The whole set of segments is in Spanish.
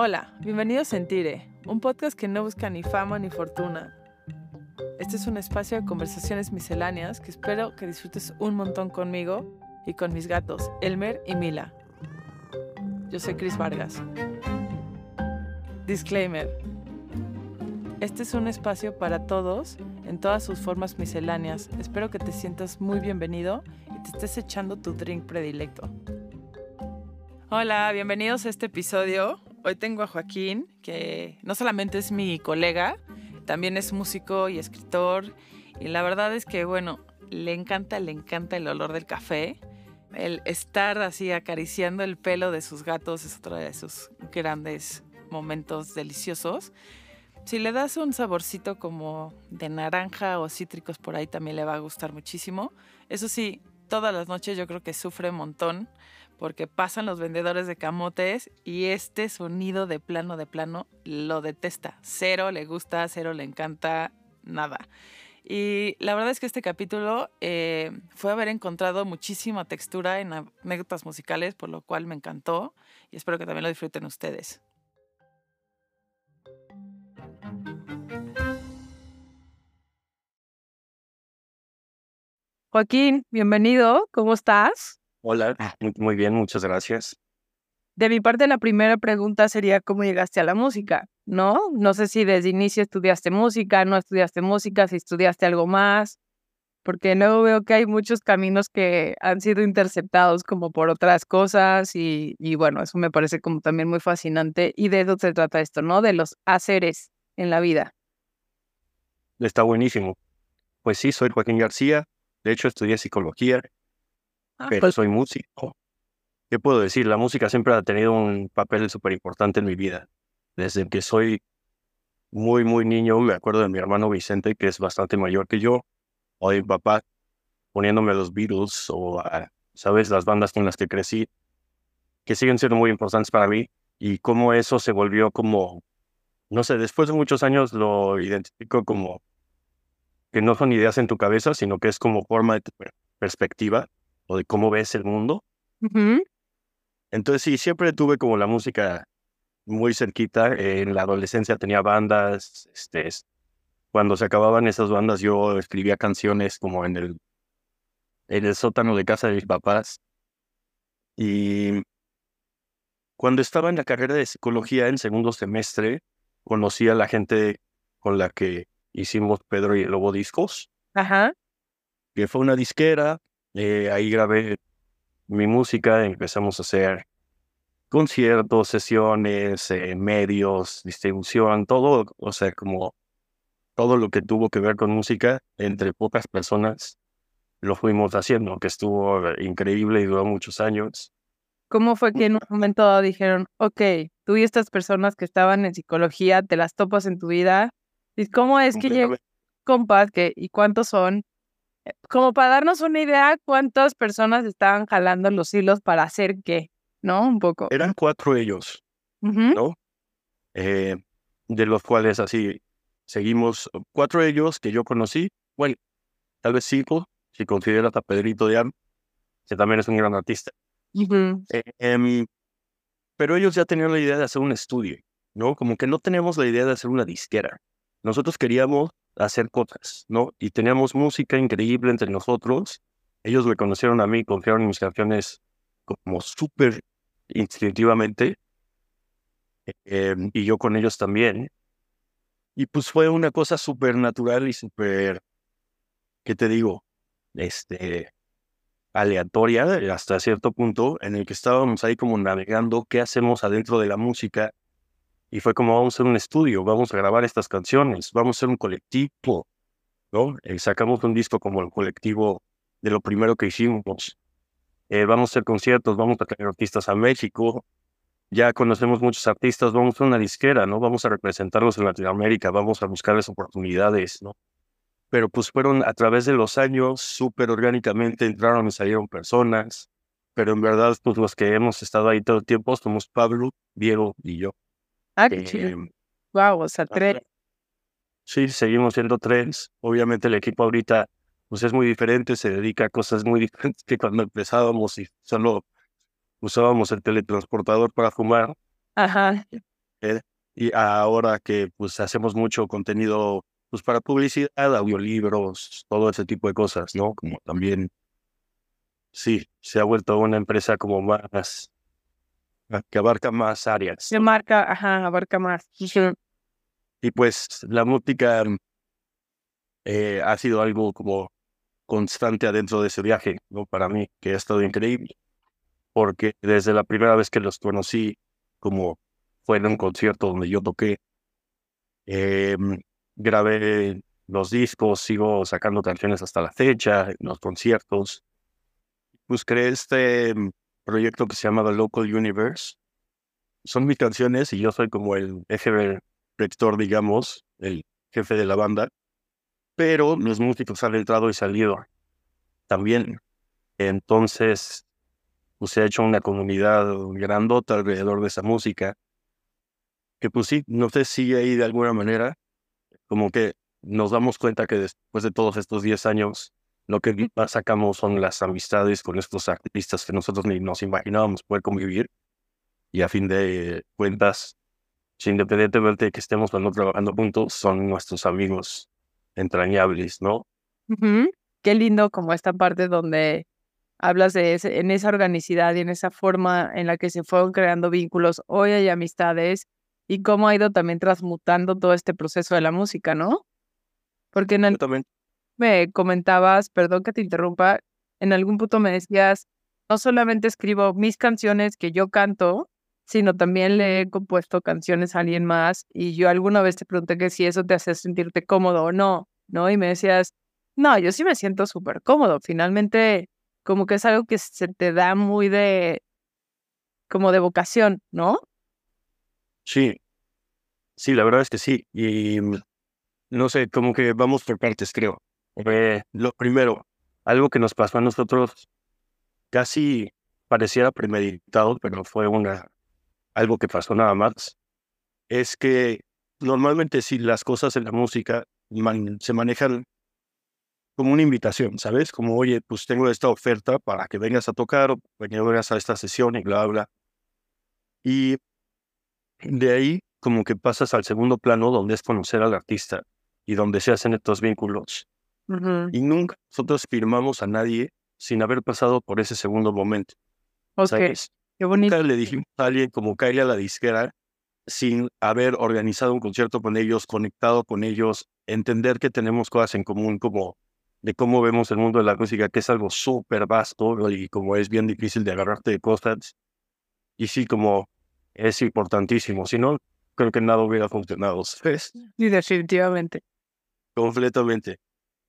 Hola, bienvenidos a Sentire, un podcast que no busca ni fama ni fortuna. Este es un espacio de conversaciones misceláneas que espero que disfrutes un montón conmigo y con mis gatos, Elmer y Mila. Yo soy Chris Vargas. Disclaimer. Este es un espacio para todos en todas sus formas misceláneas. Espero que te sientas muy bienvenido y te estés echando tu drink predilecto. Hola, bienvenidos a este episodio. Hoy tengo a Joaquín, que no solamente es mi colega, también es músico y escritor. Y la verdad es que, bueno, le encanta, le encanta el olor del café. El estar así acariciando el pelo de sus gatos es otro de sus grandes momentos deliciosos. Si le das un saborcito como de naranja o cítricos por ahí también le va a gustar muchísimo. Eso sí, todas las noches yo creo que sufre un montón porque pasan los vendedores de camotes y este sonido de plano de plano lo detesta. Cero le gusta, cero le encanta, nada. Y la verdad es que este capítulo eh, fue haber encontrado muchísima textura en anécdotas musicales, por lo cual me encantó y espero que también lo disfruten ustedes. Joaquín, bienvenido, ¿cómo estás? Hola, muy bien, muchas gracias. De mi parte, la primera pregunta sería cómo llegaste a la música, ¿no? No sé si desde inicio estudiaste música, no estudiaste música, si estudiaste algo más, porque luego veo que hay muchos caminos que han sido interceptados como por otras cosas y, y bueno, eso me parece como también muy fascinante y de eso se trata esto, ¿no? De los haceres en la vida. Está buenísimo. Pues sí, soy Joaquín García, de hecho estudié psicología Ah, pero pues soy músico. ¿Qué puedo decir? La música siempre ha tenido un papel súper importante en mi vida. Desde que soy muy, muy niño, me acuerdo de mi hermano Vicente, que es bastante mayor que yo, o de mi papá poniéndome los Beatles o, ¿sabes?, las bandas con las que crecí, que siguen siendo muy importantes para mí, y cómo eso se volvió como, no sé, después de muchos años lo identifico como que no son ideas en tu cabeza, sino que es como forma de tu perspectiva o de cómo ves el mundo. Entonces sí, siempre tuve como la música muy cerquita. en la adolescencia tenía bandas. Este, cuando se acababan esas bandas yo escribía canciones como en el, en el sótano de casa de mis papás. Y cuando estaba en la carrera de psicología en segundo semestre, conocí a la gente con la que hicimos Pedro y el Lobo Discos. Ajá. Que fue una disquera eh, ahí grabé mi música, empezamos a hacer conciertos, sesiones, eh, medios, distribución, todo, o sea, como todo lo que tuvo que ver con música, entre pocas personas lo fuimos haciendo, que estuvo increíble y duró muchos años. ¿Cómo fue que en un momento dijeron, ok, tú y estas personas que estaban en psicología, te las topas en tu vida? ¿Y cómo es que llegan compas que, y cuántos son? Como para darnos una idea cuántas personas estaban jalando los hilos para hacer qué, ¿no? Un poco. Eran cuatro ellos, ¿no? Eh, de los cuales así seguimos, cuatro ellos que yo conocí, bueno, tal vez cinco, si consideras a Pedrito de que también es un gran artista. Eh, em, pero ellos ya tenían la idea de hacer un estudio, ¿no? Como que no tenemos la idea de hacer una disquera. Nosotros queríamos hacer cosas, ¿no? Y teníamos música increíble entre nosotros. Ellos me conocieron a mí, confiaron en mis canciones como súper instintivamente. Em, y yo con ellos también. Y pues fue una cosa súper natural y súper, ¿qué te digo? Este, aleatoria hasta cierto punto en el que estábamos ahí como navegando qué hacemos adentro de la música y fue como, vamos a hacer un estudio, vamos a grabar estas canciones, vamos a hacer un colectivo, ¿no? Eh, sacamos un disco como el colectivo de lo primero que hicimos. Eh, vamos a hacer conciertos, vamos a traer artistas a México. Ya conocemos muchos artistas, vamos a una disquera, ¿no? Vamos a representarlos en Latinoamérica, vamos a buscarles oportunidades, ¿no? Pero pues fueron a través de los años, súper orgánicamente entraron y salieron personas. Pero en verdad, pues los que hemos estado ahí todo el tiempo somos Pablo, Diego y yo. Ah, qué Wow, o sea, tres. Sí, seguimos siendo tres. Obviamente el equipo ahorita pues es muy diferente, se dedica a cosas muy diferentes que cuando empezábamos y solo usábamos el teletransportador para fumar. Ajá. Eh, y ahora que pues hacemos mucho contenido pues para publicidad, audiolibros, todo ese tipo de cosas, ¿no? Como también, sí, se ha vuelto una empresa como más, que abarca más áreas. Se marca, ajá, abarca más. Y pues la música eh, ha sido algo como constante adentro de ese viaje, ¿no? Para mí, que ha estado increíble, porque desde la primera vez que los conocí, como fue en un concierto donde yo toqué, em, grabé los discos, sigo sacando canciones hasta la fecha, en los conciertos. Pues creé este proyecto que se llama The Local Universe. Son mis canciones y yo soy como el eje rector, digamos, el jefe de la banda pero los músicos han entrado y salido también. Entonces, pues se ha hecho una comunidad grandota alrededor de esa música, que pues sí, no sé si ahí de alguna manera, como que nos damos cuenta que después de todos estos 10 años, lo que más sacamos son las amistades con estos artistas que nosotros ni nos imaginábamos poder convivir. Y a fin de cuentas, independientemente de que estemos trabajando juntos, son nuestros amigos entrañables, ¿no? Qué lindo como esta parte donde hablas de ese, en esa organicidad y en esa forma en la que se fueron creando vínculos, hoy hay amistades y cómo ha ido también transmutando todo este proceso de la música, ¿no? Porque en el, me comentabas, perdón que te interrumpa, en algún punto me decías, no solamente escribo mis canciones que yo canto, sino también le he compuesto canciones a alguien más y yo alguna vez te pregunté que si eso te hace sentirte cómodo o no, ¿no? Y me decías, no, yo sí me siento súper cómodo. Finalmente, como que es algo que se te da muy de, como de vocación, ¿no? Sí, sí, la verdad es que sí. Y mm, no sé, como que vamos por partes, creo. Eh, lo primero, algo que nos pasó a nosotros casi pareciera premeditado, pero fue una algo que pasó nada más, es que normalmente si las cosas en la música se manejan como una invitación, ¿sabes? Como, oye, pues tengo esta oferta para que vengas a tocar o vengas a esta sesión y bla, bla. Y de ahí como que pasas al segundo plano donde es conocer al artista y donde se hacen estos vínculos. Y nunca nosotros firmamos a nadie sin haber pasado por ese segundo momento. ¿sabes? Qué bonito. Nunca le dijimos a alguien como caerle a la disquera sin haber organizado un concierto con ellos, conectado con ellos, entender que tenemos cosas en común como de cómo vemos el mundo de la música, que es algo súper vasto y como es bien difícil de agarrarte de cosas. Y sí, como es importantísimo. Si no, creo que nada hubiera funcionado. ¿sabes? Sí, definitivamente. Completamente.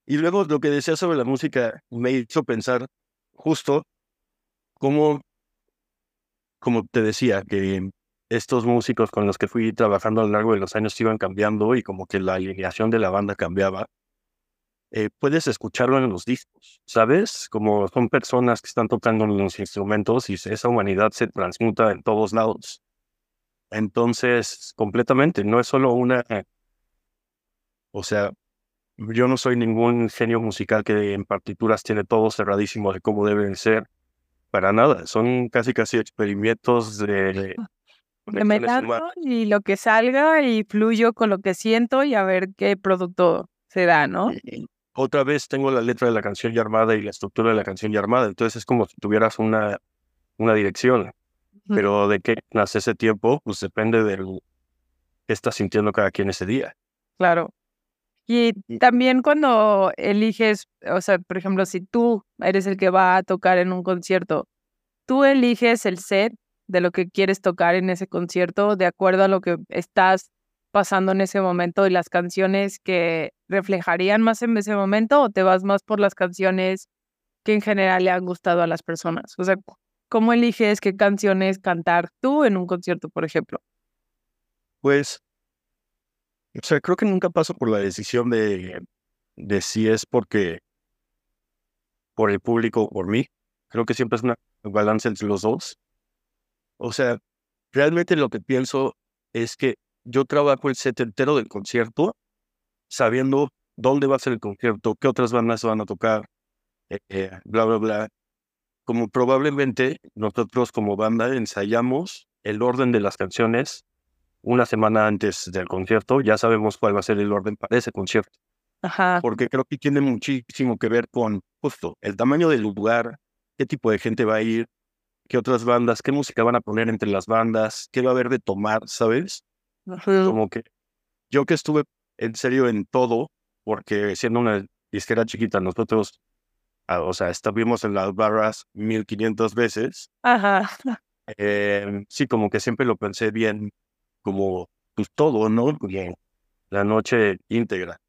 Y luego lo que decía sobre la música me hizo pensar justo cómo como te decía, que estos músicos con los que fui trabajando a lo largo de los años iban cambiando y como que la alineación de la banda cambiaba. Eh, puedes escucharlo en los discos, ¿sabes? Como son personas que están tocando los instrumentos y esa humanidad se transmuta en todos lados. Entonces, completamente, no es solo una... O sea, yo no soy ningún genio musical que en partituras tiene todo cerradísimo de cómo deben ser para nada, son casi casi experimentos de... de me y lo que salga y fluyo con lo que siento y a ver qué producto se da, ¿no? otra vez tengo la letra de la canción ya armada y la estructura de la canción ya armada, entonces es como si tuvieras una, una dirección, pero de qué nace ese tiempo, pues depende de qué está sintiendo cada quien ese día. Claro. Y también cuando eliges, o sea, por ejemplo, si tú eres el que va a tocar en un concierto, tú eliges el set de lo que quieres tocar en ese concierto de acuerdo a lo que estás pasando en ese momento y las canciones que reflejarían más en ese momento o te vas más por las canciones que en general le han gustado a las personas. O sea, ¿cómo eliges qué canciones cantar tú en un concierto, por ejemplo? Pues o sea, creo que nunca paso por la decisión de, de si es porque por el público o por mí. Creo que siempre es una balance entre los dos. O sea, realmente lo que pienso es que yo trabajo el set entero del concierto sabiendo dónde va a ser el concierto, qué otras bandas van a tocar, eh, eh, bla, bla, bla. Como probablemente nosotros como banda ensayamos el orden de las canciones una semana antes del concierto, ya sabemos cuál va a ser el orden para ese concierto. Ajá. Porque creo que tiene muchísimo que ver con justo el tamaño del lugar, qué tipo de gente va a ir, qué otras bandas, qué música van a poner entre las bandas, qué va a haber de tomar, ¿sabes? Como que yo que estuve en serio en todo, porque siendo una disquera chiquita, nosotros, ah, o sea, estuvimos en las barras 1500 veces. Ajá. Eh, sí, como que siempre lo pensé bien, como pues todo, ¿no? Bien, la noche íntegra.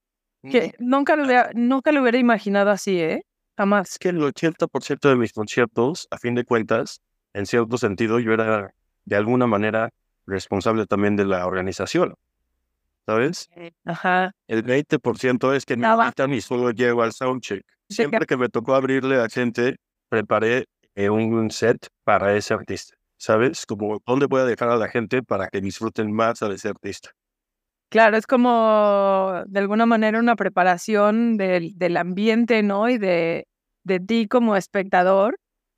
Que nunca lo, hubiera, nunca lo hubiera imaginado así, ¿eh? Jamás. Es que el 80% de mis conciertos, a fin de cuentas, en cierto sentido, yo era de alguna manera responsable también de la organización. ¿Sabes? Ajá. El 20% es que me invitan y solo llego al soundcheck. Siempre que me tocó abrirle a gente, preparé eh, un set para ese artista. ¿Sabes? Como, ¿dónde voy a dejar a la gente para que disfruten más a ese artista? Claro, es como de alguna manera una preparación del, del ambiente, ¿no? Y de, de ti como espectador,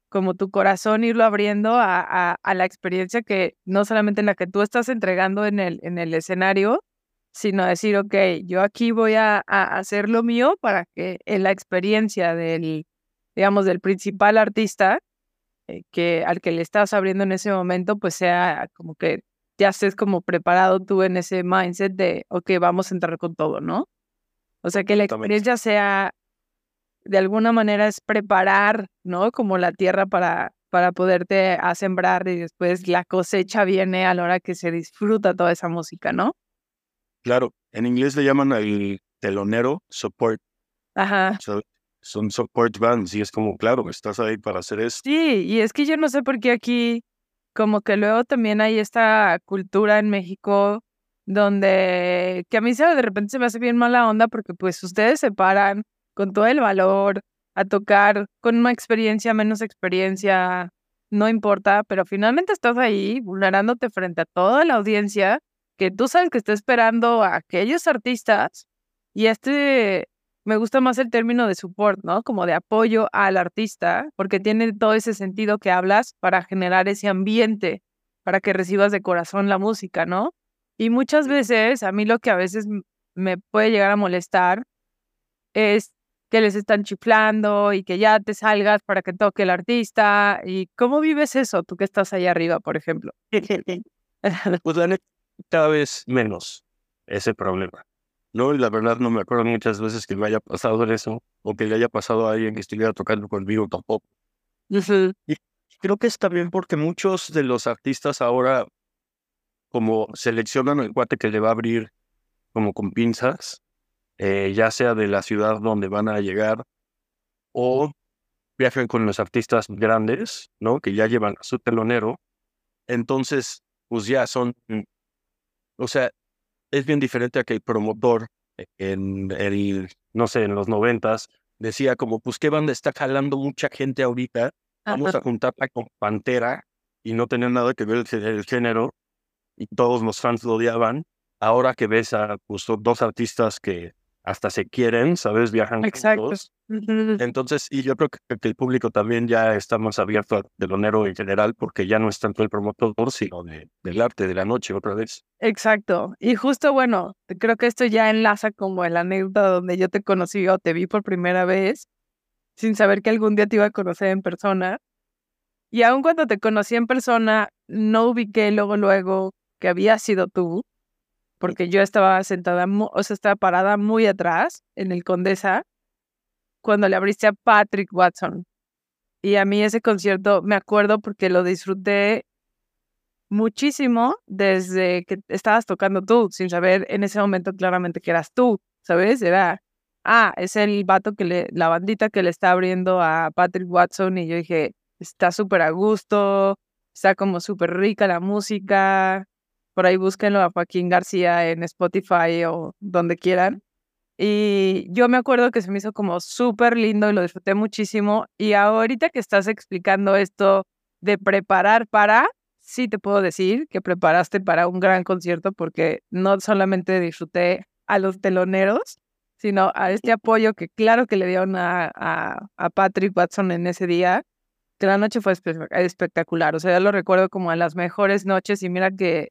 como tu corazón irlo abriendo a, a, la experiencia que no solamente en la que tú estás entregando en el, en el escenario, sino decir, ok, yo aquí voy a, a hacer lo mío para que en la experiencia del, digamos, del principal artista, que al que le estás abriendo en ese momento, pues sea como que ya estés como preparado tú en ese mindset de, ok, vamos a entrar con todo, ¿no? O sea, que la experiencia sea, de alguna manera, es preparar, ¿no? Como la tierra para, para poderte a sembrar y después la cosecha viene a la hora que se disfruta toda esa música, ¿no? Claro, en inglés le llaman al telonero support. Ajá. Son support bands y es como, claro, estás ahí para hacer esto. Sí, y es que yo no sé por qué aquí como que luego también hay esta cultura en México donde que a mí se, de repente se me hace bien mala onda porque pues ustedes se paran con todo el valor a tocar con una experiencia, menos experiencia, no importa, pero finalmente estás ahí vulnerándote frente a toda la audiencia que tú sabes que está esperando a aquellos artistas y este me gusta más el término de support, ¿no? Como de apoyo al artista, porque tiene todo ese sentido que hablas para generar ese ambiente, para que recibas de corazón la música, ¿no? Y muchas veces, a mí lo que a veces me puede llegar a molestar es que les están chiflando y que ya te salgas para que toque el artista. ¿Y cómo vives eso, tú que estás ahí arriba, por ejemplo? pues cada vez menos ese problema. No, y la verdad no me acuerdo muchas veces que me haya pasado eso o que le haya pasado a alguien que estuviera tocando conmigo tampoco. Y creo que está bien porque muchos de los artistas ahora como seleccionan el cuate que le va a abrir como con pinzas, eh, ya sea de la ciudad donde van a llegar o viajan con los artistas grandes, ¿no? Que ya llevan a su telonero. Entonces, pues ya son, o sea, es bien diferente a que el promotor en el, no sé, en los noventas decía como, pues qué banda está jalando mucha gente ahorita, vamos a juntarla con Pantera y no tenía nada que ver el, el género y todos los fans lo odiaban. Ahora que ves a pues, dos artistas que hasta se quieren, ¿sabes? Viajan Exacto. juntos. Entonces, y yo creo que, el público también ya está más abierto al telonero en general porque ya no es tanto el promotor, sino de, del arte de la noche otra vez. Exacto. Y justo, bueno, creo que esto ya enlaza como el anécdota donde yo te conocí o te vi por primera vez sin saber que algún día te iba a conocer en persona. Y aun cuando te conocí en persona, no ubiqué luego, luego que había sido tú porque yo estaba sentada, o sea, estaba parada muy atrás en el Condesa cuando le abriste a Patrick Watson. Y a mí ese concierto me acuerdo porque lo disfruté muchísimo desde que estabas tocando tú, sin saber en ese momento claramente que eras tú, ¿sabes? Era, ah, es el vato que le, la bandita que le está abriendo a Patrick Watson y yo dije, está súper a gusto, está como súper rica la música, por ahí búsquenlo a Joaquín García en Spotify o donde quieran. Y yo me acuerdo que se me hizo como súper lindo y lo disfruté muchísimo. Y ahorita que estás explicando esto de preparar para, sí te puedo decir que preparaste para un gran concierto porque no solamente disfruté a los teloneros, sino a este apoyo que claro que le dieron a, a, a Patrick Watson en ese día, que la noche fue espectacular. O sea, yo lo recuerdo como a las mejores noches y mira que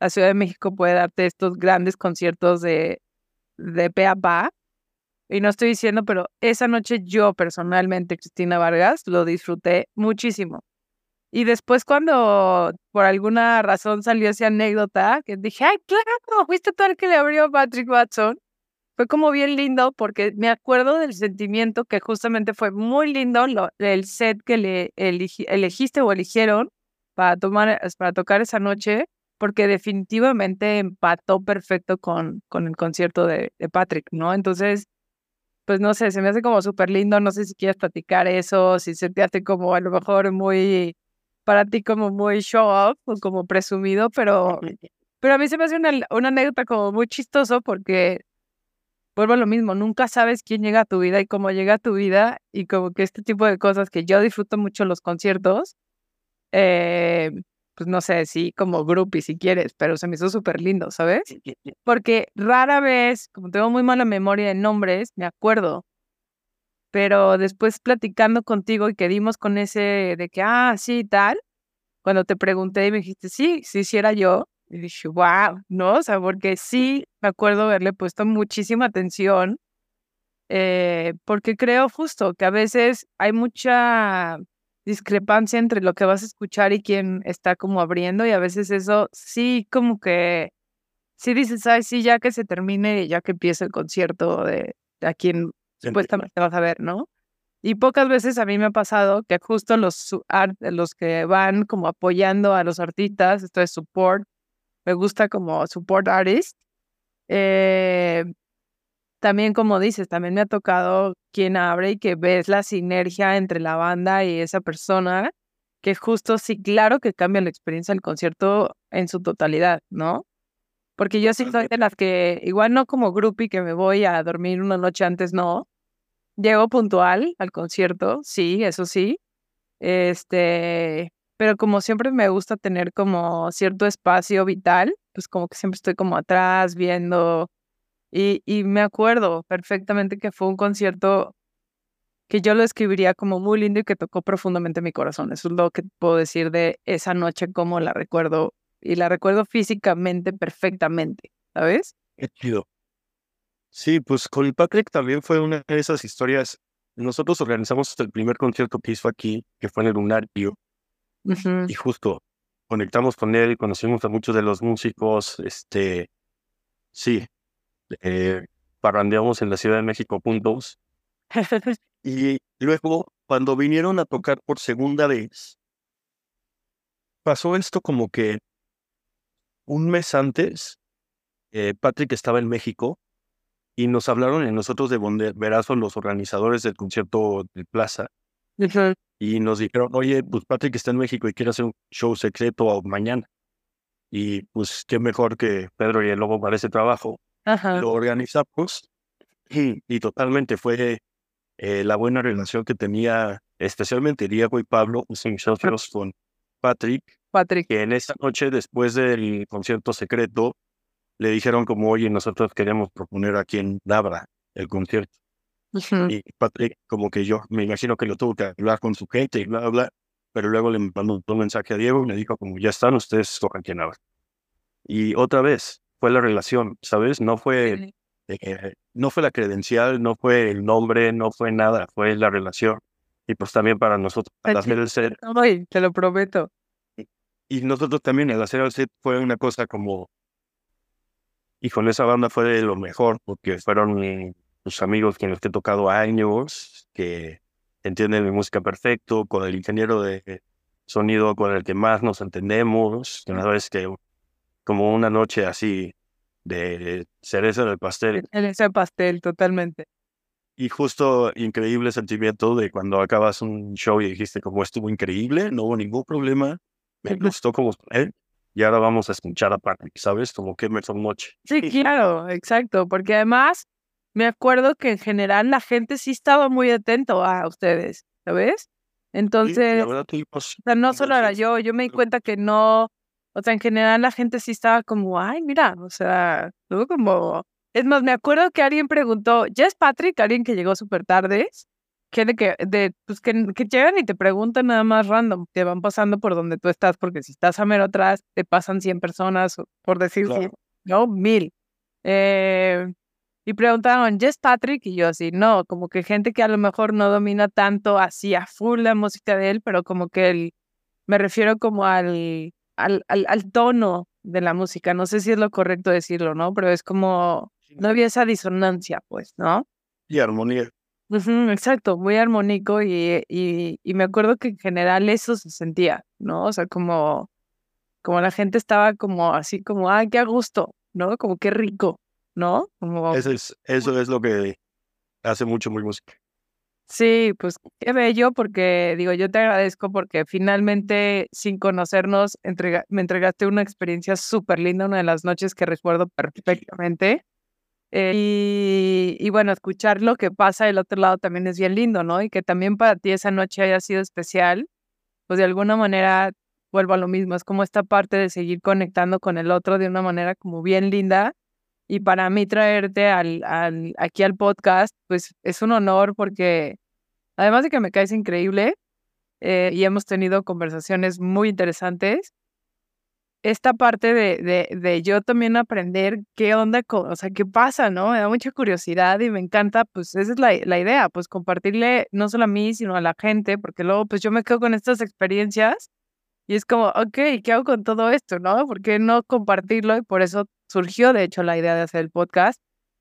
la Ciudad de México puede darte estos grandes conciertos de, de pe a. Y no estoy diciendo, pero esa noche yo personalmente, Cristina Vargas, lo disfruté muchísimo. Y después cuando por alguna razón salió esa anécdota, que dije, ay, claro, fuiste tú el que le abrió a Patrick Watson. Fue como bien lindo porque me acuerdo del sentimiento que justamente fue muy lindo el set que le elegiste o eligieron para, tomar, para tocar esa noche, porque definitivamente empató perfecto con, con el concierto de, de Patrick, ¿no? Entonces, pues no sé, se me hace como súper lindo, no sé si quieres platicar eso, si se te hace como a lo mejor muy para ti como muy show off o como presumido, pero, pero a mí se me hace una, una anécdota como muy chistoso porque vuelvo a lo mismo, nunca sabes quién llega a tu vida y cómo llega a tu vida y como que este tipo de cosas que yo disfruto mucho los conciertos, eh, pues no sé, sí, como groupie si quieres, pero se me hizo súper lindo, ¿sabes? Porque rara vez, como tengo muy mala memoria de nombres, me acuerdo pero después platicando contigo y que dimos con ese de que, ah, sí, tal, cuando te pregunté y me dijiste, sí, sí, sí era yo, y dije, wow, ¿no? O sea, porque sí me acuerdo haberle puesto muchísima atención, eh, porque creo justo que a veces hay mucha discrepancia entre lo que vas a escuchar y quién está como abriendo, y a veces eso sí como que, sí dices, ay, sí, ya que se termine, ya que empiece el concierto de, de a quien supuestamente vas a ver, ¿no? Y pocas veces a mí me ha pasado que justo los, los que van como apoyando a los artistas, esto es support, me gusta como support artist. Eh, también como dices, también me ha tocado quien abre y que ves la sinergia entre la banda y esa persona, que justo sí, claro que cambia la experiencia del concierto en su totalidad, ¿no? Porque yo sí soy de las que, igual no como groupie que me voy a dormir una noche antes, no. Llego puntual al concierto, sí, eso sí. Este, pero como siempre me gusta tener como cierto espacio vital, pues como que siempre estoy como atrás viendo. Y, y me acuerdo perfectamente que fue un concierto que yo lo escribiría como muy lindo y que tocó profundamente mi corazón. Eso es lo que puedo decir de esa noche, como la recuerdo y la recuerdo físicamente perfectamente, ¿sabes? Qué chido. Sí, pues con Patrick también fue una de esas historias. Nosotros organizamos el primer concierto que hizo aquí, que fue en el Lunario, y justo conectamos con él, conocimos a muchos de los músicos, este, sí, eh, parrandeamos en la Ciudad de México puntos. y luego, cuando vinieron a tocar por segunda vez, pasó esto como que un mes antes, eh, Patrick estaba en México y nos hablaron en nosotros de Bonderazo, los organizadores del concierto de Plaza. Y nos dijeron, oye, pues Patrick está en México y quiere hacer un show secreto mañana. Y pues qué mejor que Pedro y el Lobo para ese trabajo. Lo organizamos y, y totalmente fue eh, la buena relación que tenía especialmente Diego y Pablo, mis socios, con Patrick Patrick. Que en esa noche, después del concierto secreto, le dijeron como, oye, nosotros queremos proponer a quien abra el concierto. Y Patrick, como que yo me imagino que lo tuvo que hablar con su gente y bla, bla. Pero luego le mandó un mensaje a Diego y le dijo como, ya están, ustedes tocan quien abra. Y otra vez, fue la relación, ¿sabes? No fue, eh, no fue la credencial, no fue el nombre, no fue nada, fue la relación. Y pues también para nosotros, para el ser. te lo prometo. Y nosotros también, el hacer el set fue una cosa como. Y con esa banda fue de lo mejor, porque fueron los amigos que he tocado años, que entienden mi música perfecto, con el ingeniero de sonido con el que más nos entendemos. Una vez que, como una noche así de cereza del pastel. Cereza del pastel, totalmente. Y justo increíble sentimiento de cuando acabas un show y dijiste como estuvo increíble, no hubo ningún problema, me gustó como él y ahora vamos a escuchar a Patrick, ¿sabes? Como que me noche. Sí, claro, exacto, porque además me acuerdo que en general la gente sí estaba muy atento a ustedes, ¿sabes? Entonces, o sea, no solo era yo, yo me di cuenta que no, o sea, en general la gente sí estaba como, ay, mira, o sea, luego como, es más, me acuerdo que alguien preguntó, ¿ya es Patrick? Alguien que llegó súper tarde, gente que, de, pues que, que llegan y te preguntan nada más random, te van pasando por donde tú estás, porque si estás a mero atrás, te pasan 100 personas, por decir, no, mil. Eh, y preguntaron, ¿Jess Patrick? Y yo así, no, como que gente que a lo mejor no domina tanto así a full la música de él, pero como que el, me refiero como al, al, al, tono de la música. No sé si es lo correcto decirlo, ¿no? Pero es como, no había esa disonancia, pues, ¿no? Y armonía. exacto, muy armónico y, y, y, me acuerdo que en general eso se sentía, ¿no? O sea, como, como la gente estaba como así como, ah, qué a gusto, ¿no? Como qué rico, ¿no? Como... Eso es, eso es lo que hace mucho muy música. Sí, pues qué bello, porque digo, yo te agradezco porque finalmente, sin conocernos, me entregaste una experiencia súper linda, una de las noches que recuerdo perfectamente. Eh, y, y, bueno, escuchar lo que pasa del otro lado también es bien lindo, ¿no? Y que también para ti esa noche haya sido especial, pues de alguna manera vuelvo a lo mismo, es como esta parte de seguir conectando con el otro de una manera como bien linda y para mí traerte al, al, aquí al podcast, pues es un honor porque además de que me caes increíble eh, y hemos tenido conversaciones muy interesantes, esta parte de, de, de, yo también aprender qué onda, o sea, qué pasa, ¿no? Me da mucha curiosidad y me encanta, pues esa es la, la idea, pues compartirle no solo a mí, sino a la gente, porque luego pues yo me quedo con estas experiencias y es como, ok, ¿qué hago con todo esto, no? ¿Por qué no compartirlo? Y por eso surgió, de hecho, la idea de hacer el podcast.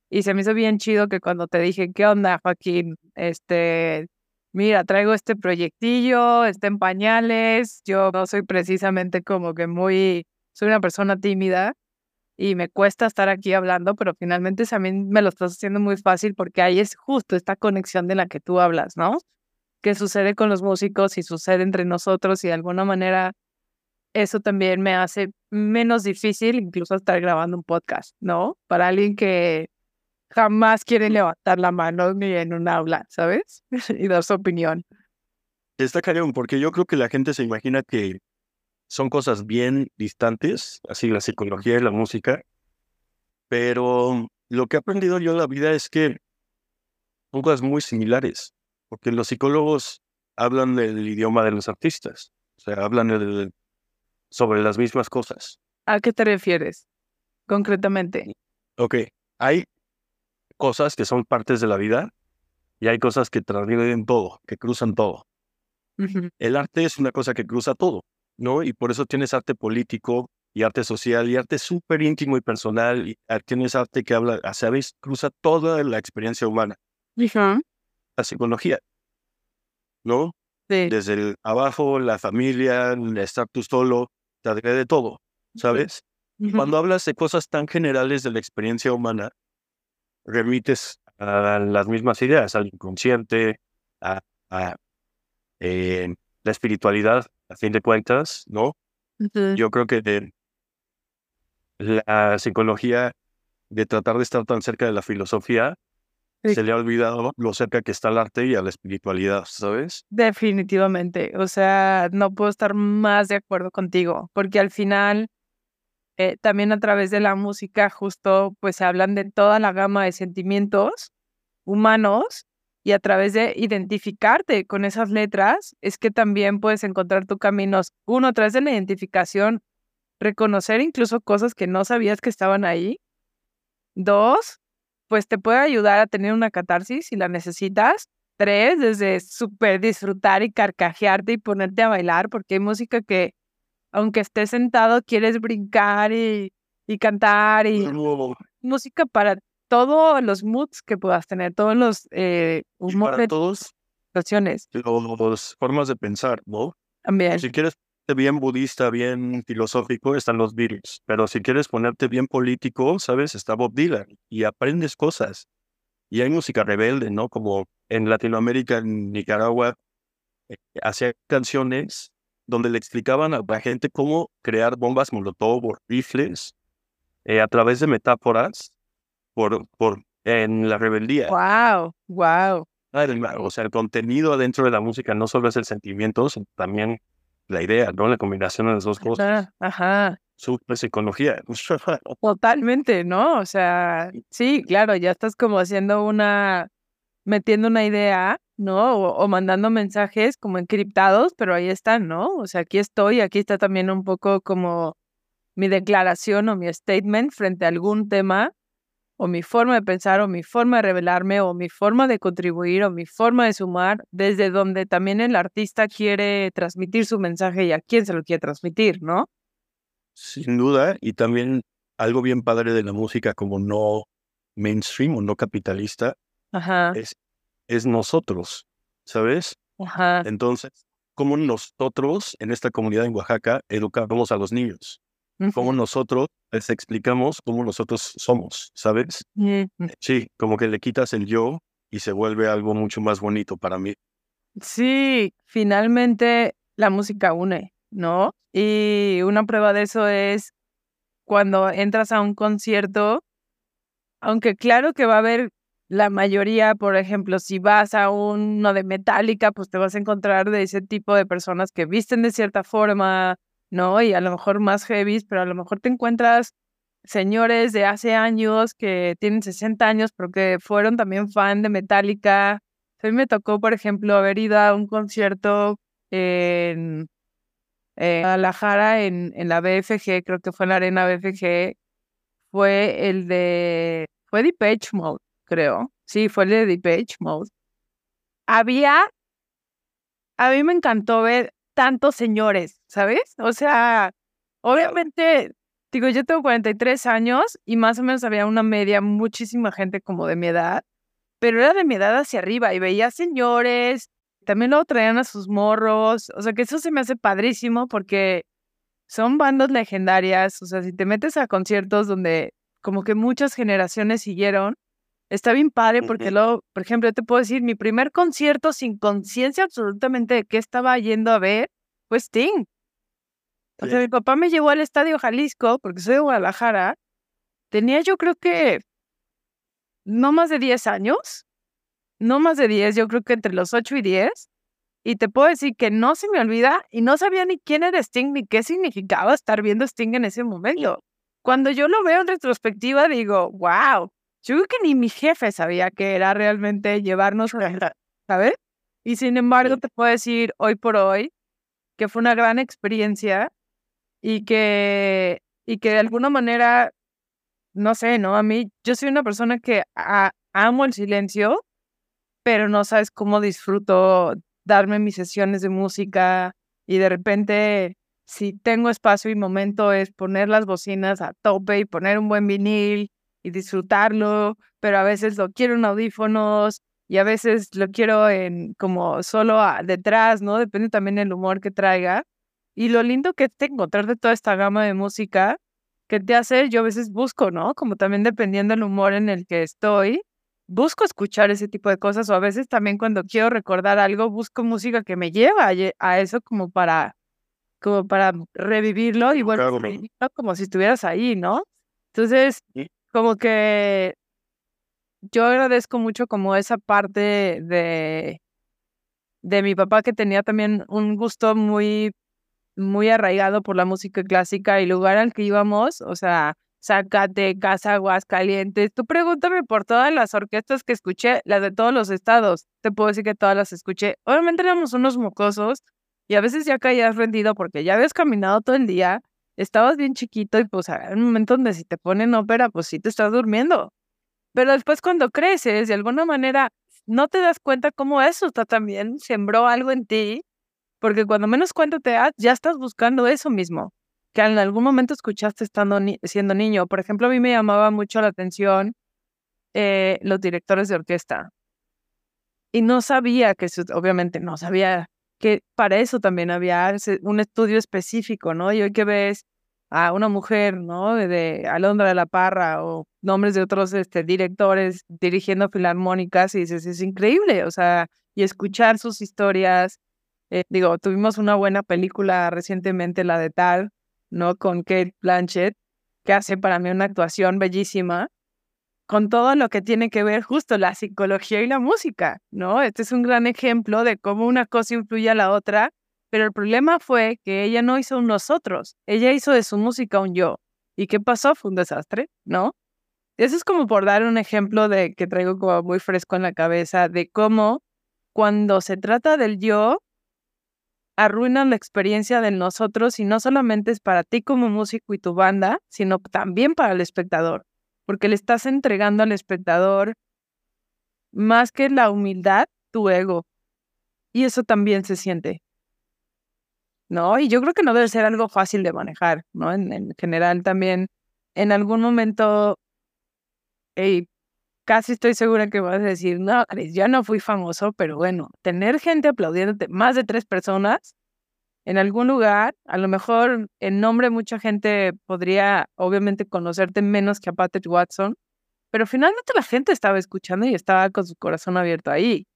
Y se me hizo bien chido que cuando te dije, ¿qué onda, Joaquín? Este, mira, traigo este proyectillo, está en pañales. Yo no soy precisamente como que muy, soy una persona tímida y me cuesta estar aquí hablando, pero finalmente también me lo estás haciendo muy fácil porque ahí es justo esta conexión de la que tú hablas, ¿no? Que sucede con los músicos y sucede entre nosotros y de alguna manera eso también me hace menos difícil incluso estar grabando un podcast, ¿no? Para alguien que jamás quiere levantar la mano ni en un aula, ¿sabes? y dar su opinión. Está cañón, porque yo creo que la gente se imagina que son cosas bien distantes, así la psicología y la música, pero lo que he aprendido yo en la vida es que son cosas muy similares porque los psicólogos hablan del idioma de los artistas, o sea, hablan sobre las mismas cosas. ¿A qué te refieres concretamente? Ok, hay cosas que son partes de la vida y hay cosas que transmiten todo, que cruzan todo. El arte es una cosa que cruza todo, ¿no? Y por eso tienes arte político y arte social y arte súper íntimo y personal y tienes arte que habla, ¿sabes? Cruza toda la experiencia humana la psicología, ¿no? Sí. Desde el abajo, la familia, estar tú solo, te de todo, ¿sabes? Cuando hablas de cosas tan generales de la experiencia humana, remites a las mismas ideas, al inconsciente, a, eh, la espiritualidad, a fin de cuentas, ¿no? Yo creo que de la psicología, de tratar de estar tan cerca de la filosofía, se le ha olvidado lo cerca que está el arte y a la espiritualidad, ¿sabes? Definitivamente. O sea, no puedo estar más de acuerdo contigo, porque al final, eh, también a través de la música, justo, pues se hablan de toda la gama de sentimientos humanos y a través de identificarte con esas letras, es que también puedes encontrar tu camino. Uno, a través de la identificación, reconocer incluso cosas que no sabías que estaban ahí. Dos, pues te puede ayudar a tener una catarsis si la necesitas. Tres, desde súper disfrutar y carcajearte y ponerte a bailar, porque hay música que, aunque estés sentado, quieres brincar y, y cantar y música para todos los moods que puedas tener, todos los eh, humores, todos situaciones. Las formas de pensar, ¿no? También. Si quieres bien budista, bien filosófico, están los Beatles. Pero si quieres ponerte bien político, ¿sabes? Está Bob Dylan y aprendes cosas. Y hay música rebelde, ¿no? Como en Latinoamérica, en Nicaragua, eh, hacía canciones donde le explicaban a la gente cómo crear bombas molotov o rifles eh, a través de metáforas por, por, en la rebeldía. ¡Wow! ¡Wow! O sea, el contenido adentro de la música no solo es el sentimiento, sino también la idea, ¿no? La combinación de las dos cosas. Ajá. Su psicología. Totalmente, ¿no? O sea, sí, claro, ya estás como haciendo una, metiendo una idea ¿no? O, mandando mensajes como encriptados, pero ahí están, ¿no? O sea, aquí estoy, aquí está también un poco como mi declaración o mi statement frente a algún tema, o mi forma de pensar, o mi forma de revelarme, o mi forma de contribuir, o mi forma de sumar, desde donde también el artista quiere transmitir su mensaje y a quién se lo quiere transmitir, ¿no? Sin duda, y también algo bien padre de la música como no mainstream o no capitalista Es, es nosotros, ¿sabes? Ajá. Entonces, ¿cómo nosotros en esta comunidad en Oaxaca educamos a los niños? ¿Cómo nosotros les explicamos cómo nosotros somos, ¿sabes? Sí, como que le quitas el yo y se vuelve algo mucho más bonito para mí. Sí, finalmente la música une, ¿no? Y una prueba de eso es cuando entras a un concierto, aunque claro que va a haber la mayoría, por ejemplo, si vas a uno de Metallica, pues te vas a encontrar de ese tipo de personas que visten de cierta forma, ¿no? Y a lo mejor más heavy, pero a lo mejor te encuentras señores de hace años que tienen 60 años, pero que fueron también fan de Metallica. A mí me tocó, por ejemplo, haber ido a un concierto en eh, Guadalajara, en, en la BFG, creo que fue en la arena BFG, fue el de, fue Depeche Mode, creo. Sí, fue el de Depeche Mode. Había, a mí me encantó ver tantos señores, ¿sabes? O sea, obviamente, digo, yo tengo 43 años y más o menos había una media, muchísima gente como de mi edad, pero era de mi edad hacia arriba y veía señores, también luego traían a sus morros, o sea que eso se me hace padrísimo porque son bandas legendarias, o sea, si te metes a conciertos donde como que muchas generaciones siguieron, está bien padre porque luego, por ejemplo, yo te puedo decir, mi primer concierto sin conciencia absolutamente de qué estaba yendo a ver fue Sting. O sea, mi papá me llevó al Estadio Jalisco, porque soy de Guadalajara, tenía yo creo que no más de 10 años, no más de 10, yo creo que entre los 8 y 10, y te puedo decir que no se me olvida y no sabía ni quién era Sting ni qué significaba estar viendo Sting en ese momento. Cuando yo lo veo en retrospectiva, digo, wow, yo creo que ni mi jefe sabía que era realmente llevarnos ¿sabes? Y sin embargo, te puedo decir hoy por hoy que fue una gran experiencia y que, y que de alguna manera, no sé, ¿no? A mí, yo soy una persona que amo el silencio, pero no sabes cómo disfruto darme mis sesiones de música y de repente, si tengo espacio y momento, es poner las bocinas a tope y poner un buen vinil y disfrutarlo, pero a veces lo quiero en audífonos y a veces lo quiero en como solo detrás, ¿no? Depende también del humor que traiga. Y lo lindo que es encontrar de toda esta gama de música que te hace, yo a veces busco, ¿no? Como también dependiendo del humor en el que estoy, busco escuchar ese tipo de cosas o a veces también cuando quiero recordar algo, busco música que me lleva a, eso como para como para revivirlo y bueno, como si estuvieras ahí, ¿no? Entonces, como que yo agradezco mucho como esa parte de, de mi papá que tenía también un gusto muy, muy arraigado por la música clásica y lugar al que íbamos, o sea, Zacatecas, Aguascalientes. Tú pregúntame por todas las orquestas que escuché, las de todos los estados. Te puedo decir que todas las escuché. Obviamente éramos unos mocosos y a veces ya caías rendido porque ya habías caminado todo el día estabas bien chiquito y pues hay un momento donde si te ponen ópera, pues sí te estás durmiendo. Pero después cuando creces, de alguna manera, no te das cuenta cómo eso está también sembró algo en ti, porque cuando menos cuenta te das, ya estás buscando eso mismo, que en algún momento escuchaste estando siendo niño. Por ejemplo, a mí me llamaba mucho la atención eh, los directores de orquesta. Y no sabía que, obviamente, no sabía que para eso también había un estudio específico, ¿no? Y hoy que ves a una mujer, ¿no? De, Alondra de la Parra o nombres de otros este, directores dirigiendo filarmónicas y dices, es increíble, o sea, y escuchar sus historias. Eh, digo, tuvimos una buena película recientemente, la de Tal, ¿no? Con Kate Blanchett, que hace para mí una actuación bellísima con todo lo que tiene que ver justo la psicología y la música, ¿no? Este es un gran ejemplo de cómo una cosa influye a la otra, pero el problema fue que ella no hizo un nosotros, ella hizo de su música un yo. ¿Y qué pasó? Fue un desastre, ¿no? Eso es como por dar un ejemplo de que traigo como muy fresco en la cabeza de cómo cuando se trata del yo, arruinan la experiencia de nosotros y no solamente es para ti como músico y tu banda, sino también para el espectador, porque le estás entregando al espectador más que la humildad, tu ego. Y eso también se siente. ¿No? Y yo creo que no debe ser algo fácil de manejar, ¿no? En, general también, en algún momento, casi estoy segura que vas a decir, no, Chris, yo no fui famoso, pero bueno, tener gente aplaudiéndote, más de tres personas, en algún lugar, a lo mejor en nombre mucha gente podría obviamente conocerte menos que a Patrick Watson, pero finalmente la gente estaba escuchando y estaba con su corazón abierto ahí.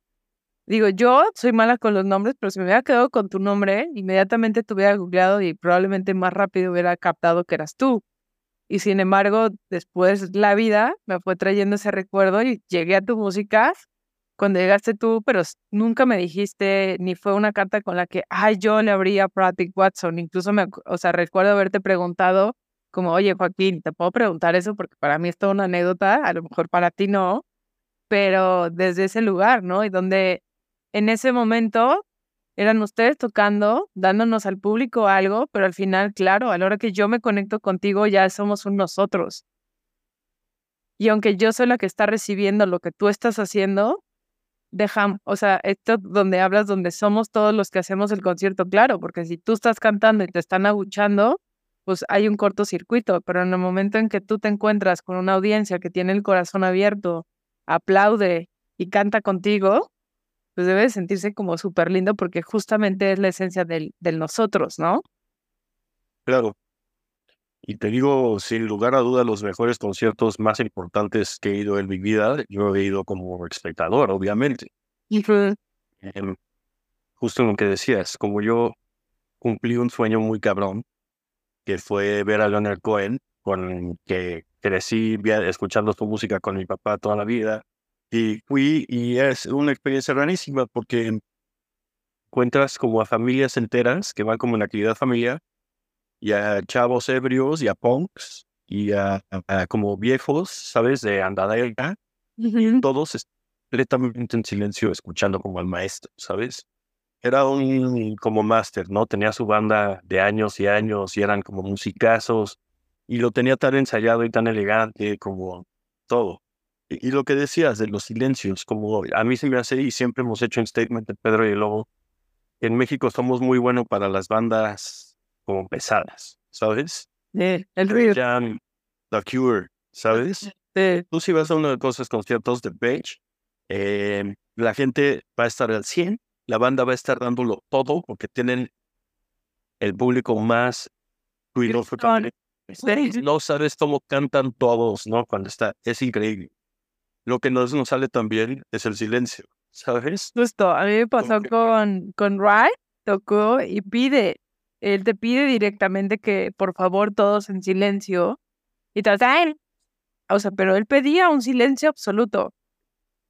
Digo, yo soy mala con los nombres, pero si me hubiera quedado con tu nombre, inmediatamente te hubiera googleado y probablemente más rápido hubiera captado que eras tú. Y sin embargo, después la vida me fue trayendo ese recuerdo y llegué a tu música cuando llegaste tú, pero nunca me dijiste, ni fue una carta con la que, ay, yo le abría a Pratic Watson. Incluso me, o sea, recuerdo haberte preguntado como, oye, Joaquín, te puedo preguntar eso porque para mí es toda una anécdota, a lo mejor para ti no, pero desde ese lugar, ¿no? Y donde en ese momento eran ustedes tocando, dándonos al público algo, pero al final, claro, a la hora que yo me conecto contigo, ya somos un nosotros. Y aunque yo soy la que está recibiendo lo que tú estás haciendo, deja, o sea, esto donde hablas, donde somos todos los que hacemos el concierto, claro, porque si tú estás cantando y te están aguchando, pues hay un cortocircuito, pero en el momento en que tú te encuentras con una audiencia que tiene el corazón abierto, aplaude y canta contigo, pues debe sentirse como súper lindo porque justamente es la esencia del, del nosotros, ¿no? Claro. Y te digo, sin lugar a duda, los mejores conciertos más importantes que he ido en mi vida, yo he ido como espectador, obviamente. Em, justo lo que decías, como yo cumplí un sueño muy cabrón, que fue ver a Leonard Cohen, con que crecí escuchando su música con mi papá toda la vida. Y fui, y es una experiencia rarísima porque encuentras como a familias enteras que van como en actividad familiar, y a chavos ebrios y a punks, y a, como viejos, ¿sabes? De andadera, y todos completamente en silencio escuchando como al maestro, ¿sabes? era un como máster, ¿no? Tenía su banda de años y años y eran como musicazos y lo tenía tan ensayado y tan elegante como todo. Y, lo que decías de los silencios, como a mí se me hace y siempre hemos hecho en Statement de Pedro y el Lobo, en México somos muy buenos para las bandas como pesadas, ¿sabes? Sí, el ruido. The Cure, ¿sabes? Sí. Tú si vas a uno de esos conciertos de Page, eh, la gente va a estar al 100 la banda va a estar dándolo todo porque tienen el público más ruidoso. No sabes cómo cantan todos, ¿no? Cuando está, es increíble. Lo que no nos sale también es el silencio, ¿sabes? Justo, a mí me pasó con, con Ray, tocó y pide, él te pide directamente que por favor todos en silencio y te o sea, pero él pedía un silencio absoluto.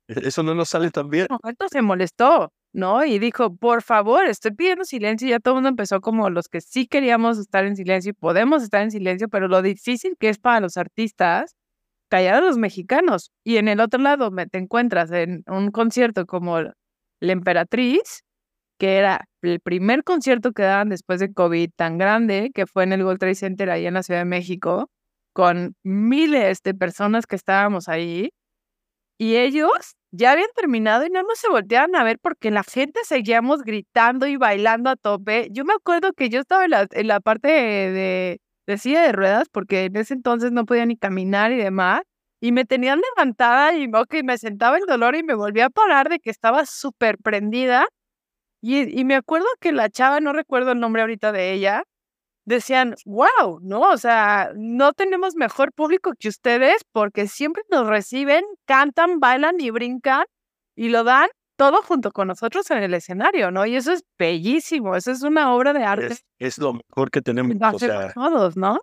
E-, eso no nos sale tan bien. se molestó. ¿no? Y dijo, por favor, estoy pidiendo silencio. Y ya todo el mundo empezó como los que sí queríamos estar en silencio y podemos estar en silencio, pero lo difícil que es para los artistas callar a los mexicanos. Y en el otro lado me te encuentras en un concierto como La Emperatriz, que era el primer concierto que daban después de COVID tan grande, que fue en el World Trade Center ahí en la Ciudad de México, con miles de personas que estábamos ahí. Y ellos ya habían terminado y no nos se volteaban a ver porque la gente seguíamos gritando y bailando a tope. Yo me acuerdo que yo estaba en la, en la parte de, de, silla de ruedas porque en ese entonces no podía ni caminar y demás. Y me tenían levantada y okay, me sentaba el dolor y me volví a parar de que estaba súper prendida. Y, y me acuerdo que la chava, no recuerdo el nombre ahorita de ella, decían, wow, ¿no? O sea, no tenemos mejor público que ustedes porque siempre nos reciben, cantan, bailan y brincan y lo dan todo junto con nosotros en el escenario, ¿no? Y eso es bellísimo, eso es una obra de arte. Es, lo mejor que tenemos. O sea, todos, ¿no?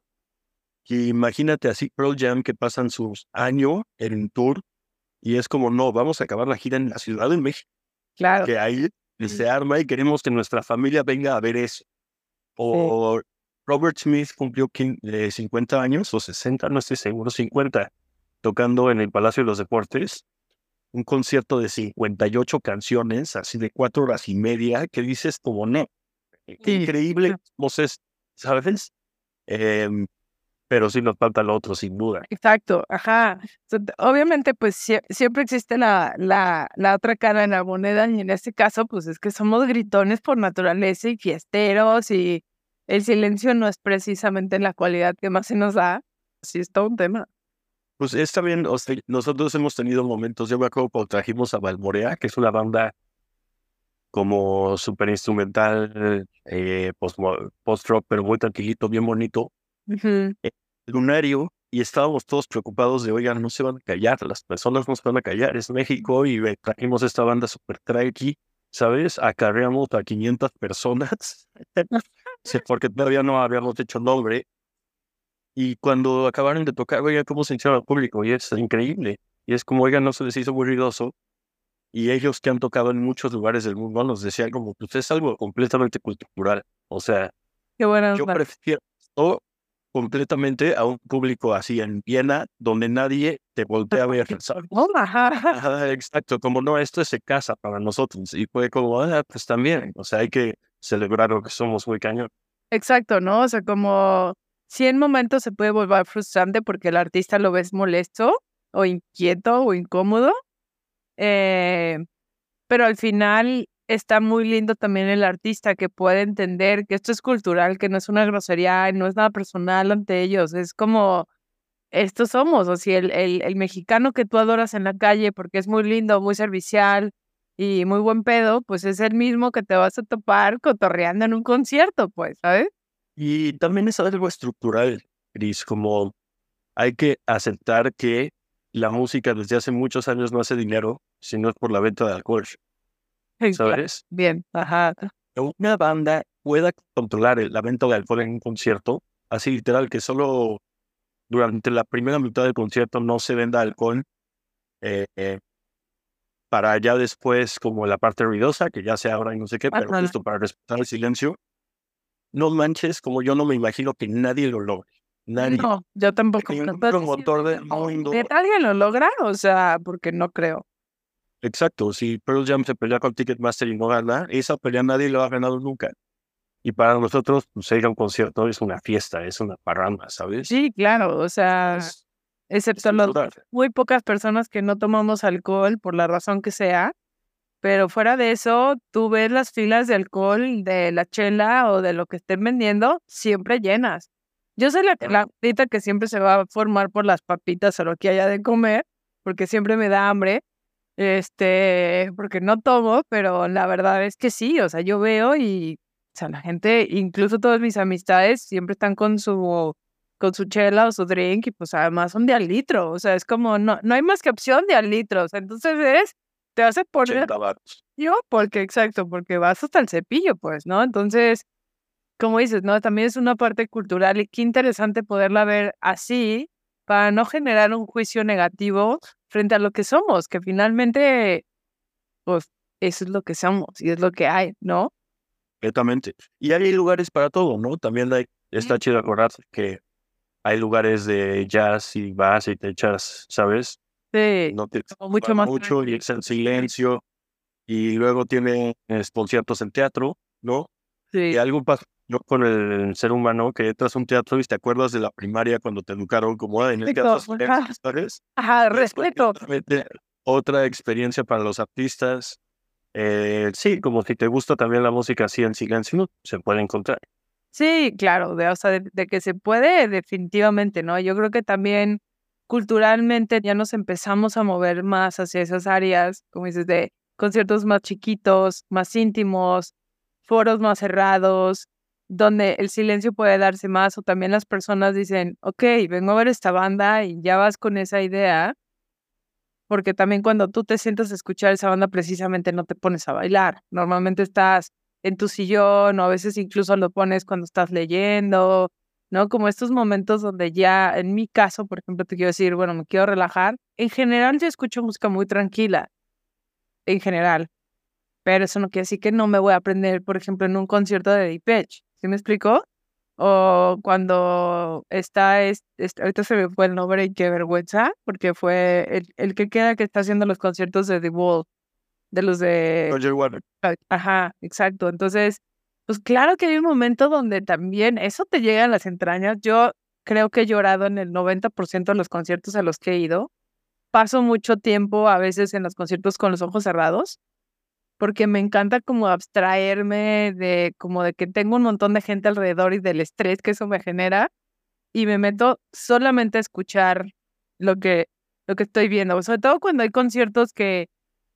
Y imagínate así Pearl Jam que pasan sus años en un tour y es como, no, vamos a acabar la gira en la Ciudad de México. Claro. Que ahí se arma y queremos que nuestra familia venga a ver eso. O Robert Smith cumplió 50 años o 60, no estoy seguro, 50, tocando en el Palacio de los Deportes. un concierto de 58 canciones, así de cuatro horas y media, que dices como, no, increíble voces, ¿sabes? Em, pero sí nos falta lo otro, sin duda. Exacto, ajá. Obviamente, pues siempre existe la, la, la otra cara en la moneda y en este caso, pues es que somos gritones por naturaleza y fiesteros y el silencio no es precisamente la cualidad que más se nos da. Sí, es todo un tema. Pues está bien, nosotros hemos tenido momentos, yo me acuerdo cuando trajimos a Valmorea, que es una banda como súper instrumental, eh, post-rock, pero muy tranquilito, bien bonito. Eh, lunario, y estábamos todos preocupados de, oigan, no se van a callar, las personas no se van a callar, es México, y trajimos esta banda súper tranqui, ¿sabes? Acarreamos a 500 personas, porque todavía no habíamos hecho nombre, y cuando acabaron de tocar, oigan, cómo se hicieron al público, y es increíble. Y es como, oigan, no se les hizo muy ruidoso. Y ellos que han tocado en muchos lugares del mundo nos decían como, pues es algo completamente cultural. O sea, Qué yo prefiero esto completamente a un público así en Viena, donde nadie te voltea a ver. exacto, como no, esto es se casa para nosotros. Y fue como, ah, pues también, o sea, hay que celebrar lo que somos muy cañón. Exacto, ¿no? O sea, como sí en momentos se puede volver frustrante porque el artista lo ves molesto o inquieto o incómodo, eh, pero al final está muy lindo también el artista que puede entender que esto es cultural, que no es una grosería, no es nada personal ante ellos, es como estos somos, o sea, el, el, el mexicano que tú adoras en la calle porque es muy lindo, muy servicial y muy buen pedo, pues es el mismo que te vas a topar cotorreando en un concierto, pues, ¿sabes? Y también es algo estructural, Cris, como hay que aceptar que la música desde hace muchos años no hace dinero si no es por la venta de alcohol. ¿Sabes? Bien, ajá. Una banda pueda controlar la venta de alcohol en un concierto, así literal, que solo durante la primera mitad del concierto no se venda alcohol, eh, eh, para ya después, como la parte ruidosa, que ya se abra y no sé qué, pero justo para respetar el silencio, no manches, como yo no me imagino que nadie lo logre. Nadie. No, yo tampoco. motor de mundo. ¿Alguien lo logra? O sea, porque no creo. Exacto, si Pearl Jam se pelea con Ticketmaster y no gana, esa pelea nadie lo ha ganado nunca. Y para nosotros, pues ir a un concierto es una fiesta, es una parranda, ¿sabes? Sí, claro, o sea, excepto los muy pocas personas que no tomamos alcohol por la razón que sea, pero fuera de eso, tú ves las filas de alcohol, de la chela o de lo que estén vendiendo, siempre llenas. Yo soy la, la que siempre se va a formar por las papitas o lo que haya de comer, porque siempre me da hambre, este, porque no tomo, pero la verdad es que sí, o sea, yo veo y, o sea, la gente, incluso todas mis amistades, siempre están con su, con su chela o su drink y pues además son de al litro, o sea, es como, no, no hay más que opción de al litro, o sea, entonces es te hace poner... Yo, porque, exacto, porque vas hasta el cepillo, pues, ¿no? Entonces, como dices, ¿no? También es una parte cultural y qué interesante poderla ver así para no generar un juicio negativo frente a lo que somos, que finalmente, pues, eso es lo que somos y es lo que hay, ¿no? Completamente. Y hay lugares para todo, ¿no? También hay, está chido acordar que hay lugares de jazz y vas y te echas, ¿sabes? no te mucho más mucho y es en silencio. Y luego tiene conciertos en teatro, ¿no? Sí. Y algo pasa con el ser humano que entras a un teatro y te acuerdas de la primaria cuando te educaron como en el teatro, ¿sabes? Ajá, respeto. Otra experiencia para los artistas. Eh, sí, como si te gusta también la música así en silencio, se puede encontrar. Sí, claro, de, o sea, de que se puede, definitivamente, ¿no? Yo creo que también culturalmente ya nos empezamos a mover más hacia esas áreas, como dices, de conciertos más chiquitos, más íntimos, foros más cerrados, donde el silencio puede darse más o también las personas dicen, ok, vengo a ver esta banda y ya vas con esa idea, porque también cuando tú te sientas a escuchar esa banda precisamente no te pones a bailar, normalmente estás en tu sillón o a veces incluso lo pones cuando estás leyendo ¿no? Como estos momentos donde ya, en mi caso, por ejemplo, te quiero decir, bueno, me quiero relajar. En general, yo escucho música muy tranquila, en general. Pero eso no quiere decir que no me voy a aprender, por ejemplo, en un concierto de Deep ¿Sí me explicó? O cuando está, ahorita se me fue el nombre y qué vergüenza, porque fue el, el que queda que está haciendo los conciertos de The Wall, de los de... Roger Warner. Ajá, exacto. Entonces, pues claro que hay un momento donde también eso te llega a las entrañas. Yo creo que he llorado en el 90% de los conciertos a los que he ido. Paso mucho tiempo a veces en los conciertos con los ojos cerrados porque me encanta como abstraerme de como de que tengo un montón de gente alrededor y del estrés que eso me genera y me meto solamente a escuchar lo que lo que estoy viendo, sobre todo cuando hay conciertos que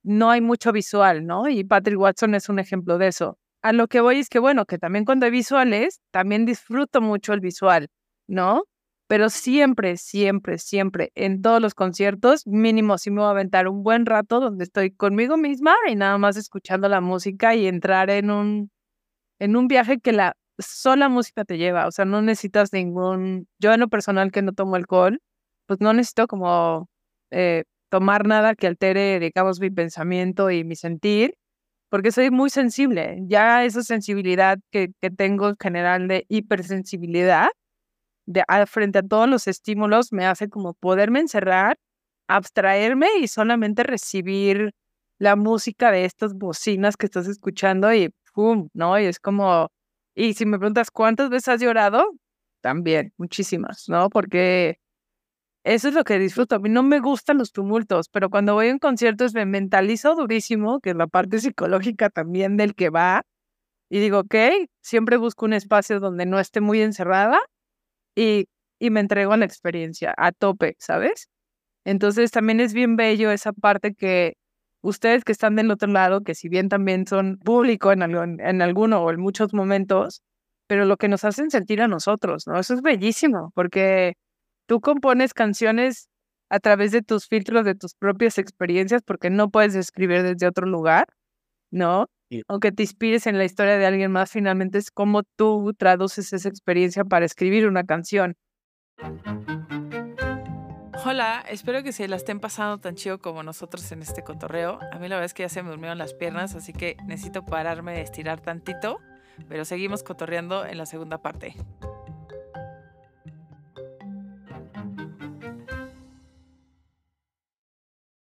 no hay mucho visual, ¿no? Y Patrick Watson es un ejemplo de eso. A lo que voy es que bueno, que también cuando hay visuales, también disfruto mucho el visual, ¿no? Pero siempre, siempre, siempre, en todos los conciertos, mínimo sí me voy a aventar un buen rato donde estoy conmigo misma y nada más escuchando la música y entrar en un, en un viaje que la sola música te lleva, o sea, no necesitas ningún, yo en lo personal que no tomo alcohol, pues no necesito como eh, tomar nada que altere, digamos, mi pensamiento y mi sentir, porque soy muy sensible, ya esa sensibilidad que, que tengo en general de hipersensibilidad, de, frente a todos los estímulos me hace como poderme encerrar, abstraerme y solamente recibir la música de estas bocinas que estás escuchando y ¡pum! ¿no? Y es como, y si me preguntas cuántas veces has llorado, también, muchísimas, ¿no? Porque eso es lo que disfruto. A mí no me gustan los tumultos, pero cuando voy a un concierto me mentalizo durísimo, que es la parte psicológica también del que va, y digo, ok, siempre busco un espacio donde no esté muy encerrada y, y me entrego a la experiencia a tope, ¿sabes? Entonces también es bien bello esa parte que ustedes que están del otro lado, que si bien también son público en, algo, en alguno o en muchos momentos, pero lo que nos hacen sentir a nosotros, ¿no? Eso es bellísimo, porque tú compones canciones a través de tus filtros, de tus propias experiencias, porque no puedes escribir desde otro lugar, ¿no? Aunque te inspires en la historia de alguien más, finalmente es como tú traduces esa experiencia para escribir una canción. Hola, espero que se la estén pasando tan chido como nosotros en este cotorreo. A mí la verdad es que ya se me durmieron las piernas, así que necesito pararme de estirar tantito, pero seguimos cotorreando en la segunda parte.